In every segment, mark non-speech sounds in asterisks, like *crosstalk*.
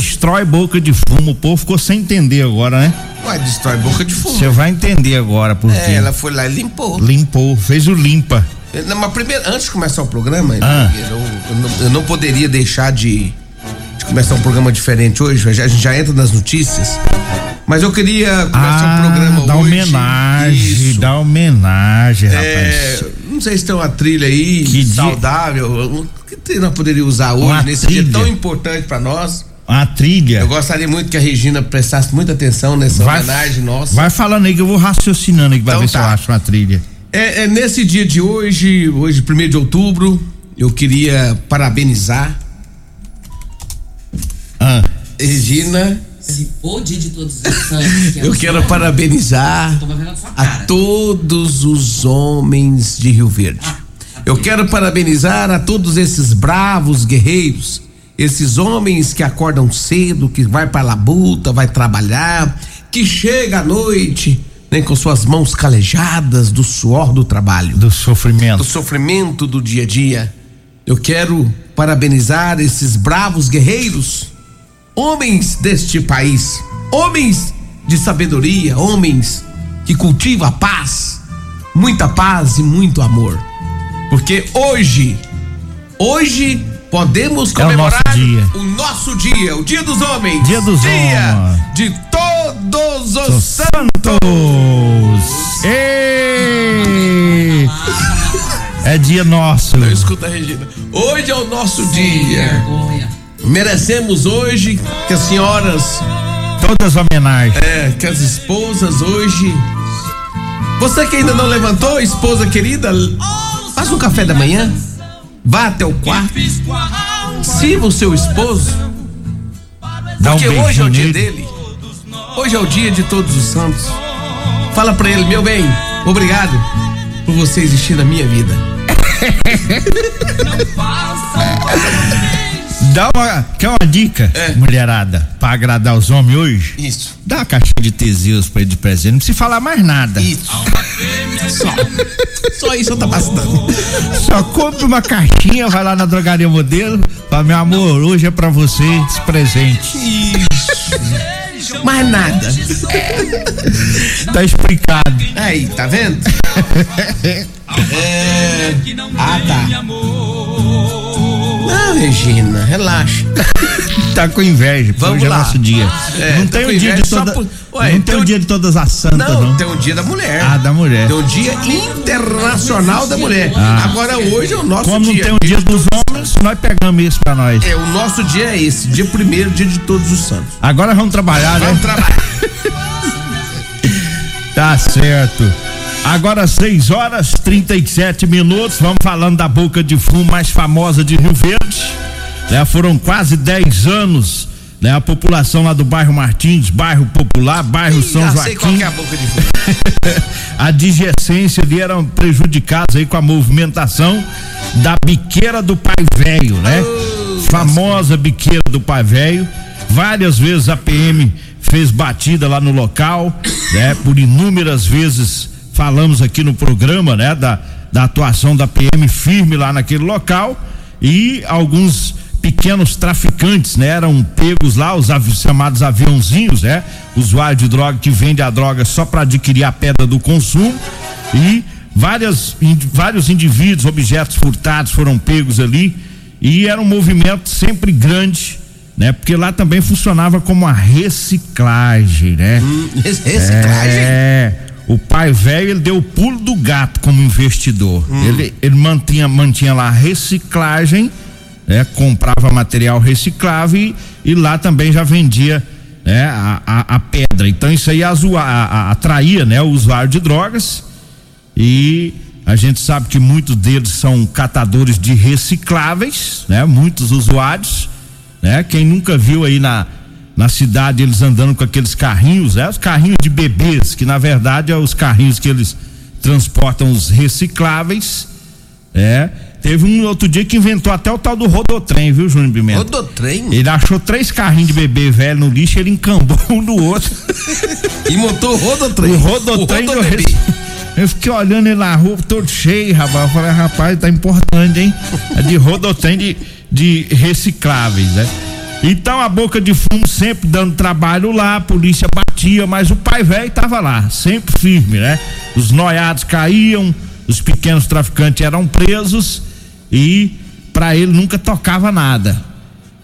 destrói boca de fumo. O povo ficou sem entender agora, né? Ué, destrói boca de fumo. Você vai entender agora por quê. É, ela foi lá e limpou. Limpou, fez o limpa. Não, mas primeiro, antes de começar o programa, Ah. eu, eu não, eu não poderia deixar de, de começar um programa diferente hoje. A gente já entra nas notícias. Mas eu queria começar o programa Ah, dá hoje. homenagem, dá homenagem, É, rapaz. não sei se tem uma trilha aí Que dia- saudável. Que trilha nós poderíamos usar hoje, Uma nesse trilha. dia tão importante pra nós? A trilha. Eu gostaria muito que a Regina prestasse muita atenção nessa homenagem nossa. vai falando aí que eu vou raciocinando aí que vai Então ver se eu tá. acho uma trilha. É, é nesse dia de hoje, hoje, 1 de outubro, eu queria parabenizar Ah, Regina. Se for dia de todos os santos. que *laughs* Eu quero parabenizar a todos os homens de Rio Verde. Eu quero parabenizar a todos esses bravos guerreiros, esses homens que acordam cedo, que vai pra labuta, vai trabalhar, que chega à noite, né, com suas mãos calejadas do suor do trabalho. do sofrimento. do sofrimento do dia a dia. Eu quero parabenizar esses bravos guerreiros, homens deste país, homens de sabedoria, homens que cultivam a paz, muita paz e muito amor. Porque hoje, hoje podemos É o comemorar nosso dia. o nosso dia, o Dia dos Homens. Dia dos homens. de todos os Os santos. Ei! É dia nosso. Não escuta, Regina. Hoje é o nosso dia. Vergonha. Merecemos hoje que as senhoras, Todas homenagens. é, que as esposas hoje. Você que ainda não levantou, esposa querida, faça um café da manhã. Vá até o quarto. Sirva o seu esposo. Dá um Porque hoje é beijinho o dia nele. dele. Hoje é o dia de todos os santos. Fala pra ele, meu bem, obrigado por você existir na minha vida. *laughs* *laughs* Dá uma, quer uma dica, É. mulherada, pra agradar os homens hoje? Isso. Dá uma caixinha de Teseus pra ele de presente, não precisa falar mais nada. Isso. Só. Só isso tá bastando. Só compra uma caixinha, vai lá na drogaria modelo, fala, meu amor, hoje é pra você esse presente. Isso. Mais nada. Tá explicado. Aí, tá vendo? *laughs* É. Ah, tá. Não, Regina, relaxa. *laughs* Tá com inveja, porque Vamos hoje é lá. nosso dia. É, não tá tem o dia de toda, por- Ué, não tem o- dia de todas as santas, não. Não, tem o dia da mulher. Ah, da mulher. Tem o dia internacional da mulher. Agora hoje é o nosso Como não dia. tem o dia dos homens, nós pegamos isso pra nós. É, o nosso dia é esse, dia primeiro, dia de todos os santos. Agora vamos trabalhar, né? Vamos trabalhar. *laughs* Tá certo. Agora 6 horas 37 minutos. Vamos falando da boca de fumo mais famosa de Rio Verde. Né, foram quase 10 anos. Né, a população lá do bairro Martins, bairro Popular, bairro São Já sei qual Joaquim, que é a boca de fogo. *laughs* a adjacência ali eram prejudicados aí com a movimentação da biqueira do Pai Velho, né? Famosa biqueira do Pai Velho. Várias vezes a PM fez batida lá no local, né? Por inúmeras vezes falamos aqui no programa, né? Da, da atuação da PM firme lá naquele local e alguns pequenos traficantes, né? Eram pegos lá, os avi- chamados aviãozinhos, né? Usuário de droga que vende a droga só para adquirir a pedra do consumo e várias, indi- vários indivíduos, objetos furtados foram pegos ali e era um movimento sempre grande, né? Porque lá também funcionava como a reciclagem, né? Res- *laughs* Reciclagem. É, o pai velho ele deu o pulo do gato como investidor. Ele, ele mantinha, mantinha lá a reciclagem, né, comprava material reciclável e, e lá também já vendia né, a, a, a pedra. Então isso aí azua, a- a- atraía né, o usuário de drogas e a gente sabe que muitos deles são catadores de recicláveis, né? Muitos usuários, né? Quem nunca viu aí na na cidade eles andando com aqueles carrinhos, né? Os carrinhos de bebês, que na verdade é os carrinhos que eles transportam os recicláveis, é. Teve um outro dia que inventou até o tal do rodotrem, viu, Júnior Pimenta? Rodotrem. Ele achou três carrinhos de bebê velho no lixo, ele encambou um no outro. E montou o rodotrem. O rodotrem O. Eu fiquei olhando ele na rua, todo cheio, rapaz. Eu falei, rapaz, tá importante, hein? É de rodotrem de, de recicláveis, né? Então a boca de fumo sempre dando trabalho lá, a polícia batia, mas o pai velho tava lá, sempre firme, né? Os noiados caíam, os pequenos traficantes eram presos e para ele nunca tocava nada.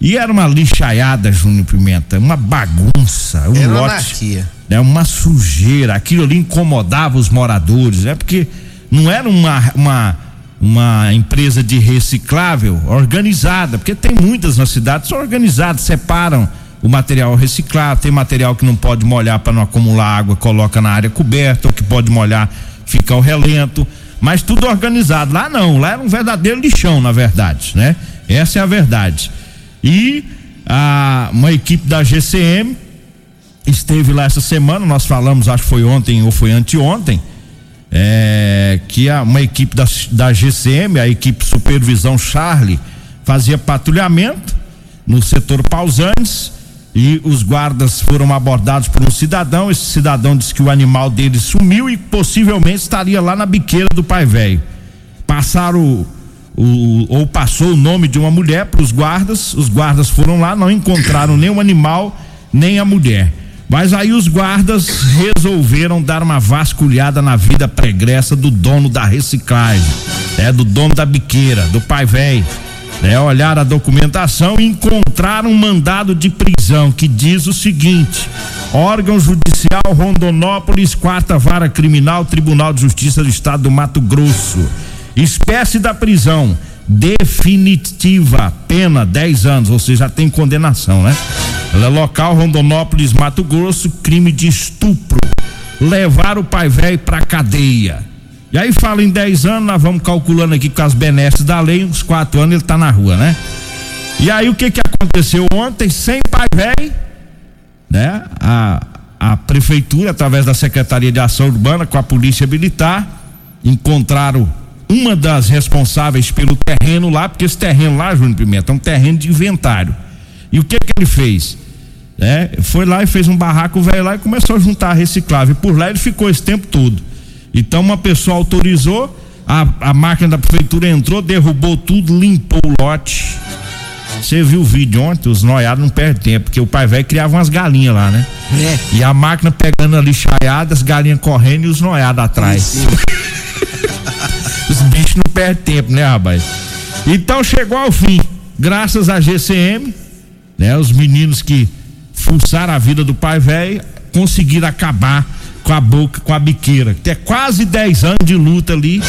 E era uma lixaiada, Júnior Pimenta, uma bagunça, um Era lote, anarquia. né, uma sujeira. Aquilo ali incomodava os moradores, né? Porque não era uma, uma, uma empresa de reciclável organizada, porque tem muitas na cidade, são organizadas, separam o material reciclado, tem material que não pode molhar para não acumular água, coloca na área coberta, ou que pode molhar, fica ao relento, mas tudo organizado. Lá não, lá era um verdadeiro lixão, na verdade, né? Essa é a verdade. E a, uma equipe da GCM esteve lá essa semana, nós falamos, acho que foi ontem ou foi anteontem, é, que uma equipe da, da GCM, a equipe Supervisão Charlie, fazia patrulhamento no setor Pausanes e os guardas foram abordados por um cidadão. Esse cidadão disse que o animal dele sumiu e possivelmente estaria lá na biqueira do pai velho. Passaram o, ou passou o nome de uma mulher para os guardas. Os guardas foram lá, não encontraram nem o animal nem a mulher. Mas aí os guardas resolveram dar uma vasculhada na vida pregressa do dono da reciclagem, é do dono da biqueira, do pai velho. É, olhar a documentação e encontraram um mandado de prisão que diz o seguinte: órgão judicial Rondonópolis, quarta vara criminal, Tribunal de Justiça do Estado do Mato Grosso. Espécie da prisão definitiva, pena 10 anos, ou seja, já tem condenação, né? É local Rondonópolis, Mato Grosso, crime de estupro. Levar o pai velho pra cadeia. E aí fala em 10 anos, nós vamos calculando aqui com as benesses da lei, uns 4 anos ele tá na rua, né? E aí o que que aconteceu ontem, sem pai velho, né? A, a prefeitura, através da Secretaria de Ação Urbana, com a Polícia Militar, encontraram uma das responsáveis pelo terreno lá, porque esse terreno lá, Júnior Pimenta, é um terreno de inventário. E o que que ele fez? É, foi lá e fez um barraco velho lá e começou a juntar reciclável. E por lá ele ficou esse tempo todo. Então uma pessoa autorizou, a, a máquina da prefeitura entrou, derrubou tudo, limpou o lote. Você viu o vídeo ontem, os noiados não perdem tempo, porque o pai velho criava umas galinhas lá, né? É. E a máquina pegando ali chaiada, as galinhas correndo e os noiados atrás. *laughs* Os bichos não perdem tempo, né, rapaz? Então chegou ao fim, graças à GCM, né? Os meninos que fuçaram a vida do pai velho conseguiram acabar com a boca, com a biqueira. Tem quase 10 anos de luta ali,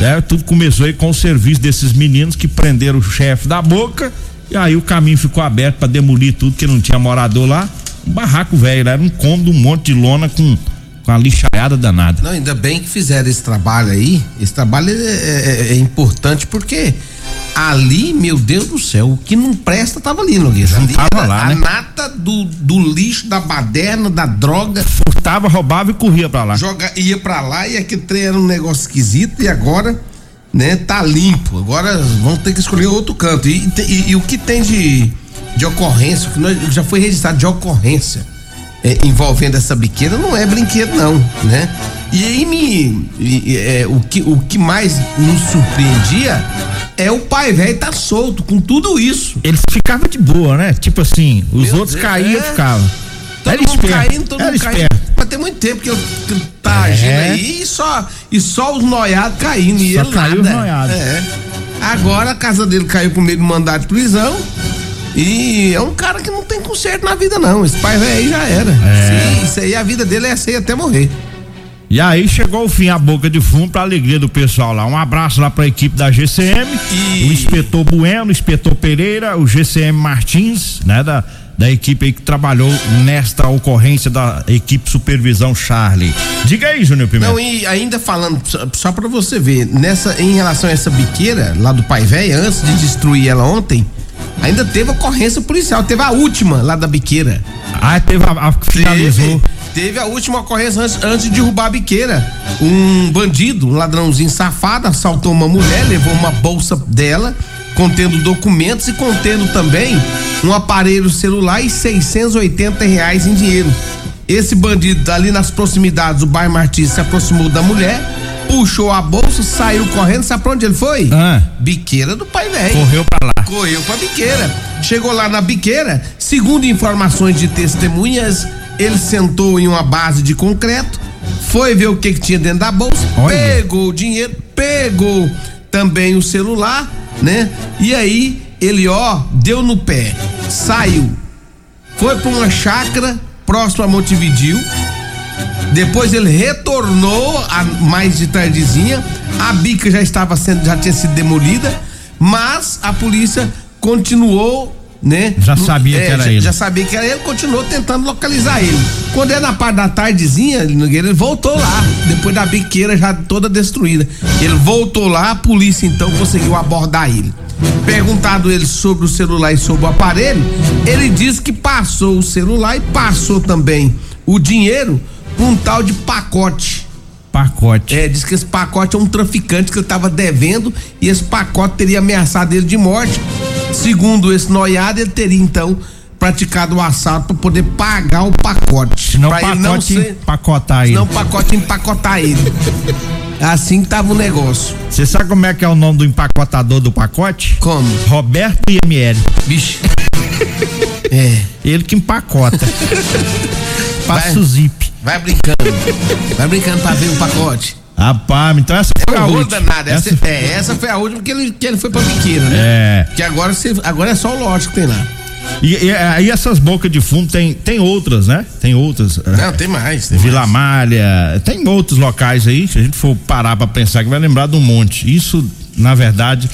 né? Tudo começou aí com o serviço desses meninos que prenderam o chefe da boca e aí o caminho ficou aberto para demolir tudo que não tinha morador lá. Um barraco velho, era um cômodo, um monte de lona com com a lixaiada danada. Não, ainda bem que fizeram esse trabalho aí. Esse trabalho é, é- é importante porque ali, meu Deus do céu, o que não presta tava ali, Nogueira. Ali Tava lá, a né? nata do, do lixo, da baderna, da droga. Furtava, roubava e corria pra lá. Joga, ia pra lá e aquele trem era um negócio esquisito e agora, né, tá limpo. Agora vamos ter que escolher outro canto. E, e- e o que tem de, de ocorrência, o que nós- já foi registrado de ocorrência é, envolvendo essa biqueira, não é brinquedo, não, né? E aí me. e- é, o, que, o que mais nos surpreendia é o pai velho tá solto com tudo isso. Ele ficava de boa, né? Tipo assim, os Meu outros Deus, caíam é. e ficavam. Todo Era mundo esperto, caindo, todo era mundo caindo. esperto. Mas tem muito tempo que eu tá É. agindo aí e só, e só os noiados caindo. E Só ele caiu nada. os noiados. É. Agora a casa dele caiu por meio de mandado de prisão. E é um cara que não tem conserto na vida, não. Esse pai velho aí já era. É. Sim, isso aí, a vida dele é aí até morrer. E aí chegou o fim, a boca de fumo pra alegria do pessoal lá. Um abraço lá pra equipe da GCM, E- o inspetor Bueno, o inspetor Pereira, o GCM Martins, né? Da, da equipe aí que trabalhou nesta ocorrência da equipe Supervisão Charlie. Diga aí, Júnior Pimenta. Não, e ainda falando, só- pra você ver, nessa, em relação a essa biqueira lá do pai velho, antes de destruir ela ontem, ainda teve ocorrência policial, teve a última lá da biqueira. Ah, teve a, a finalizou. Teve, teve a última ocorrência antes, antes de derrubar a biqueira. Um bandido, um ladrãozinho safado, assaltou uma mulher, levou uma bolsa dela, contendo documentos e contendo também um aparelho celular e 680 reais em dinheiro. Esse bandido ali nas proximidades do bairro Martins se aproximou da mulher, puxou a bolsa, saiu correndo, sabe pra onde ele foi? Ah. Biqueira do pai velho. Correu pra lá. Correu pra biqueira. Chegou lá na biqueira, segundo informações de testemunhas, ele sentou em uma base de concreto, foi ver o que, que tinha dentro da bolsa, Olha. pegou o dinheiro, pegou também o celular, né? E aí ele, ó, deu no pé, saiu, foi pra uma chácara próximo a Montevidil. Depois ele retornou a mais de tardezinha. A bica já estava sendo, já tinha sido demolida, mas a polícia continuou, né? Já sabia que era já, ele. Já sabia que era ele, continuou tentando localizar ele. Quando é na parte da tardezinha, ele voltou lá, depois da biqueira já toda destruída. Ele voltou lá, a polícia então conseguiu abordar ele. Perguntado ele sobre o celular e sobre o aparelho, ele disse que passou o celular e passou também o dinheiro pra um tal de pacote. Pacote. É, diz que esse pacote é um traficante que ele tava devendo e esse pacote teria ameaçado ele de morte. Segundo esse noiado, ele teria então praticado o assalto para poder pagar o pacote. Senão o pra pacote não ser, pacotar ele. senão o pacote empacotar ele. Assim que tava o negócio. Você sabe como é que é o nome do empacotador do pacote? Como? Roberto IML. Vixe. *laughs* É. Ele que empacota. *laughs* Passa Vai. o zip. Vai brincando. Vai brincando pra ver o pacote. Rapaz, então essa foi É a última. Essa, Essa- é, essa foi a última que ele, que ele foi pra biqueira, né? É. Que agora, você, agora é só o lote que tem lá. E, e aí essas bocas de fundo tem, tem outras, né? Tem outras. Não, tem mais. Tem Vila mais. Malha, tem outros locais aí, se a gente for parar pra pensar que vai lembrar de um monte. Isso, na verdade,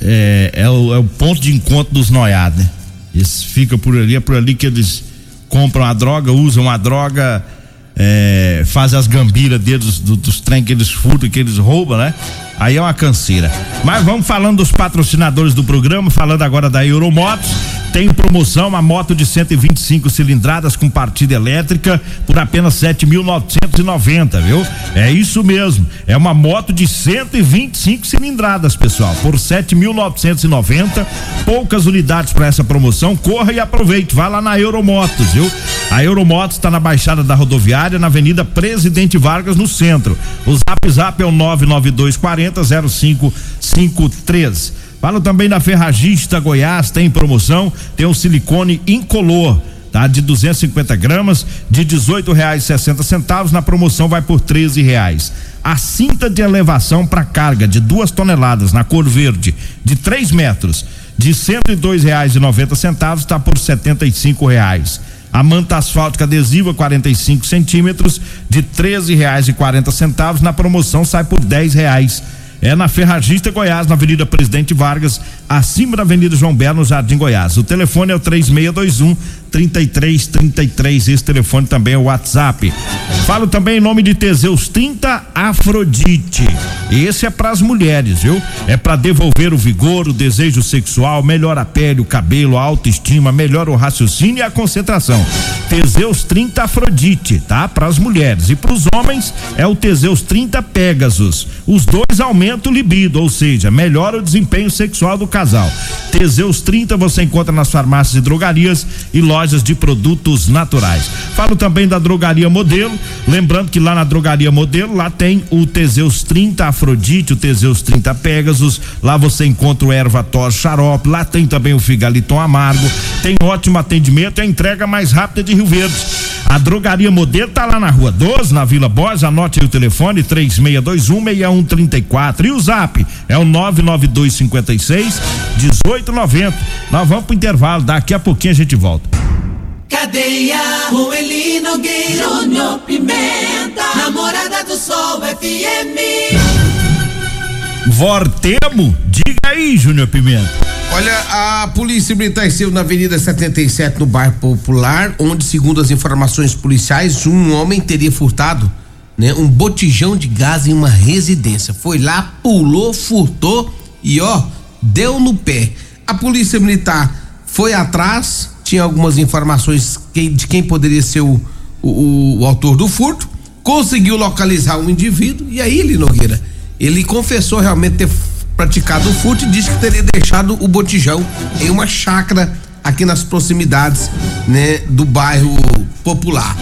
é, é o, é o ponto de encontro dos noiados, né? Eles ficam por ali, é por ali que eles compram a droga, usam a droga, é, fazem as gambiras deles, do- dos trem que eles furtam, que eles roubam, né? Aí é uma canseira. Mas vamos falando dos patrocinadores do programa, falando agora da Euromotos. Tem promoção, uma moto de 125 cilindradas com partida elétrica por apenas 7.990, viu? É isso mesmo. É uma moto de 125 cilindradas, pessoal, por 7.990. Poucas unidades para essa promoção. Corra e aproveite. Vá lá na Euromotos, viu? A Euromotos está na Baixada da Rodoviária, na Avenida Presidente Vargas, no centro. O Zap Zap é o 99240 0553. Falo também da Ferragista Goiás, tem promoção, tem o silicone incolor, tá? De 250 gramas, de 18 reais e 60 centavos, na promoção vai por 13 reais. A cinta de elevação para carga de duas toneladas na cor verde, de 3 metros, de 102 reais e 90 centavos, está por 75 reais. A manta asfáltica adesiva 45 centímetros, de 13 reais e 40 centavos, na promoção sai por 10 reais. É na Ferragista Goiás, na Avenida Presidente Vargas, acima da Avenida João Belo, no Jardim Goiás. O telefone é o 3621 3333. Esse telefone também é o WhatsApp. Falo também em nome de Teseus 30 Afrodite. Esse é para as mulheres, viu? É para devolver o vigor, o desejo sexual, melhora a pele, o cabelo, a autoestima, melhora o raciocínio e a concentração. Teseus 30 Afrodite, tá? Para as mulheres. E para os homens é o Teseus 30 Pegasus. Os dois aumentam o libido, ou seja, melhora o desempenho sexual do casal. Teseus 30 você encontra nas farmácias e drogarias e lojas de produtos naturais. Falo também da Drogaria Modelo, lembrando que lá na Drogaria Modelo, lá tem o Teseus 30 Afrodite, o Teseus 30 Pegasus, lá você encontra o Erva Tor Xarope, lá tem também o Figaliton Amargo, tem ótimo atendimento e a entrega mais rápida de Rio Verde. A Drogaria Modelo tá lá na Rua 12, na Vila Borges, anote aí o telefone 36216134 e o Zap é o 99256 1890. Nós vamos pro intervalo, daqui a pouquinho a gente volta. Cadeia, Ruelino Gay, Júnior Pimenta, Namorada do Sol FM. Vortemo? Diga aí, Júnior Pimenta. Olha, a polícia militar esteve na Avenida 77, no bairro Popular, onde, segundo as informações policiais, um homem teria furtado né, um botijão de gás em uma residência. Foi lá, pulou, furtou e ó, deu no pé. A polícia militar foi atrás, tinha algumas informações de quem poderia ser o, o, o autor do furto, conseguiu localizar um indivíduo e aí, ele Nogueira, ele confessou realmente ter praticado o furto e disse que teria deixado o botijão em uma chácara aqui nas proximidades, né, do bairro Popular.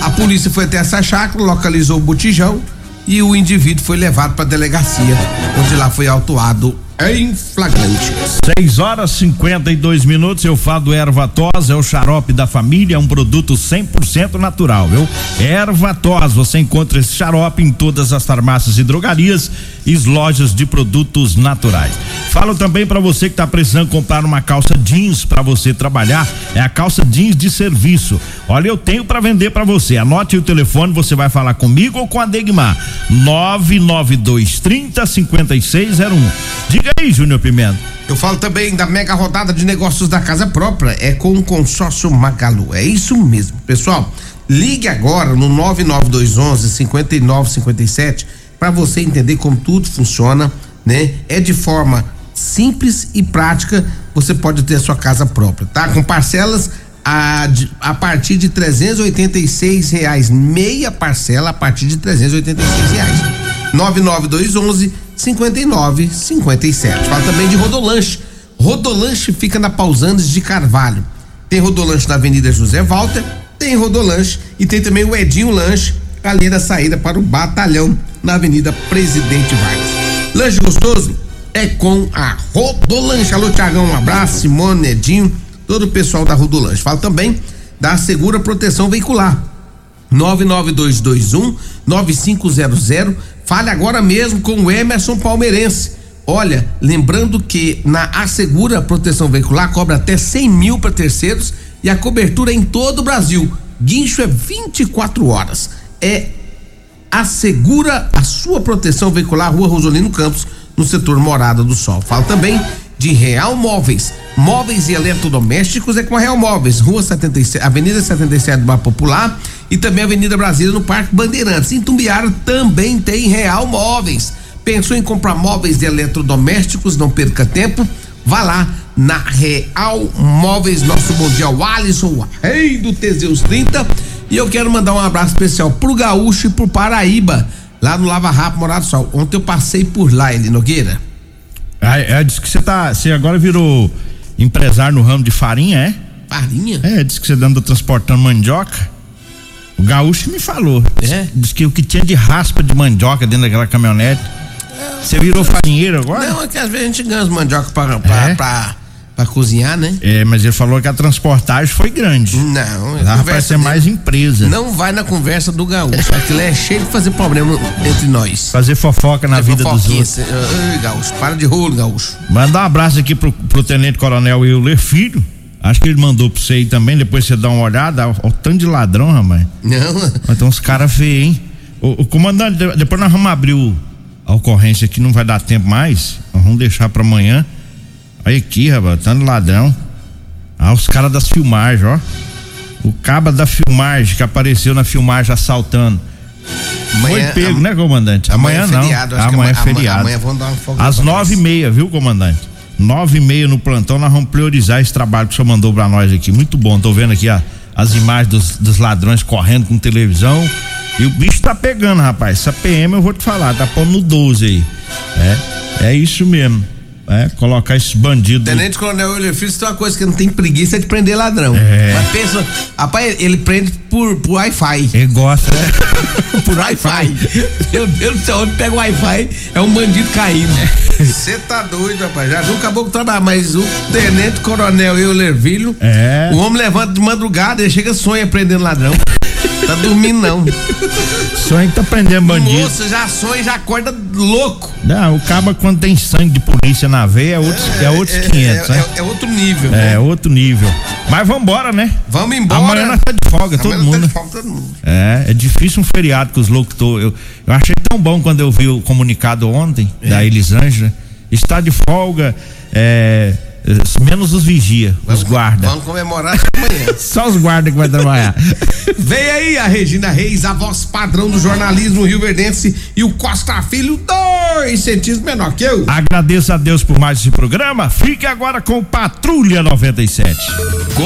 A polícia foi até essa chácara, localizou o botijão e o indivíduo foi levado para a delegacia, onde lá foi autuado em flagrante. 6 horas 52 minutos. Eu falo do erva tos, é o xarope da família, é um produto 100% natural, viu? Erva tos, você encontra esse xarope em todas as farmácias e drogarias e lojas de produtos naturais. Falo também para você que está precisando comprar uma calça jeans para você trabalhar, é a calça jeans de serviço. Olha, eu tenho para vender para você. Anote o telefone, você vai falar comigo ou com a Degmar. 992 30 5601. Diga aí, Júnior Pimenta. Eu falo também da mega rodada de negócios da casa própria, é com o consórcio Magalu. É isso mesmo. Pessoal, ligue agora no 9921 5957 para você entender como tudo funciona, né? É de forma simples e prática, você pode ter a sua casa própria, tá? Com parcelas a, a partir de 386 reais, meia parcela a partir de 386 reais. 99211 5957. Fala também de Rodolanche. Rodolanche fica na Pausantes de Carvalho. Tem Rodolanche na Avenida José Walter, tem Rodolanche e tem também o Edinho Lanche ali da saída para o batalhão na Avenida Presidente Vargas. Lanche gostoso é com a Rodolanche. Alô, Tiagão, um abraço, Simone, Edinho, todo o pessoal da Rodolanche. Fala também da Segura Proteção Veicular. 99221 9500. Fale agora mesmo com o Emerson Palmeirense. Olha, lembrando que na Assegura Proteção Veicular cobra até 100 mil para terceiros e a cobertura é em todo o Brasil. Guincho é 24 horas. É assegura a sua proteção veicular Rua Rosolino Campos, no setor Morada do Sol. Fala também de Real Móveis. Móveis e eletrodomésticos é com a Real Móveis, Rua 77, Avenida 77 do Bar Popular e também Avenida Brasília no Parque Bandeirantes. Em Tumbiara também tem Real Móveis. Pensou em comprar móveis e eletrodomésticos? Não perca tempo. Vá lá na Real Móveis, nosso mundial Alisson, rei do Teseus 30. E eu quero mandar um abraço especial pro Gaúcho e pro Paraíba, lá no Lava Rápido Morado do Sol. Ontem eu passei por lá, ele Nogueira. Ah, é, diz que você tá, você agora virou empresário no ramo de farinha, é? Farinha? É, diz que você anda transportando mandioca. O gaúcho me falou. É? Diz que o que tinha de raspa de mandioca dentro daquela caminhonete. Você virou farinheiro agora? Não, é que às vezes a gente ganha os mandioca pra, pra, É? pra, pra cozinhar, né? É, mas ele falou que a transportagem foi grande. Não, vai conversa ser mais empresa. Não vai na conversa do gaúcho. Aquilo é cheio de fazer problema entre nós. Fazer fofoca na É vida dos outros. Ai, gaúcho, para de rolo, gaúcho. Mandar um abraço aqui pro, pro Tenente Coronel Euler Filho. Acho que ele mandou pra você aí também, depois você dá uma olhada. Olha o tanto de ladrão, rapaz. Não, Mas tem uns caras feios, hein? O, o comandante, de- depois nós vamos abrir o, a ocorrência aqui, não vai dar tempo mais. Nós vamos deixar pra amanhã. Olha aqui, rapaz, tanto ladrão. Ah, os caras das filmagens, ó. O caba da filmagem que apareceu na filmagem assaltando. Foi Amanhã- pego, am- né, comandante? Amanhã, amanhã é não. feriado, que amanhã é feriado. amanhã vão dar uma folga Às nove e meia, viu, comandante? Nove e meia no plantão, nós vamos priorizar esse trabalho que o senhor mandou pra nós aqui. Muito bom, tô vendo aqui a, as imagens dos, dos ladrões correndo com televisão. E o bicho tá pegando, rapaz. Essa PM eu vou te falar, tá pondo no 12 aí. É, é isso mesmo. É, colocar esses bandidos. Tenente Coronel Euler Filho, tem uma coisa que não tem preguiça é de prender ladrão. É. Mas pensa, rapaz, ele prende por, por Wi-Fi. Ele gosta, né? *laughs* Por Wi-Fi. Meu Deus do céu, onde pega o Wi-Fi é um bandido caindo. Você tá doido, rapaz. Já viu o caboclo trabalhar, mas o Tenente Coronel Euler Filho, É. o homem levanta de madrugada, ele chega sonha prendendo ladrão. Tá dormindo não. Sonho que tá prendendo bandido. moço já sonha já acorda louco. Não, o caba quando tem sangue de polícia na veia é outros, é, outros 500, é, né? é- é outro nível. É, né? outro nível. Mas vambora, né? Vamos embora. Amanhã nós tá de folga, todo Amanhã mundo. Tá né? de folga, todo mundo. É, é difícil um feriado que os locutores. Eu, eu achei tão bom quando eu vi o comunicado ontem É. da Elisângela. Está de folga, é, é, menos os vigia, os guarda. Vamos comemorar amanhã. *laughs* Só os guarda que vai trabalhar. *laughs* Vem aí a Regina Reis, a voz padrão do jornalismo rio-verdense e o Costa Filho, dois centímetros menor que eu. Agradeço a Deus por mais esse programa. Fique agora com Patrulha 97.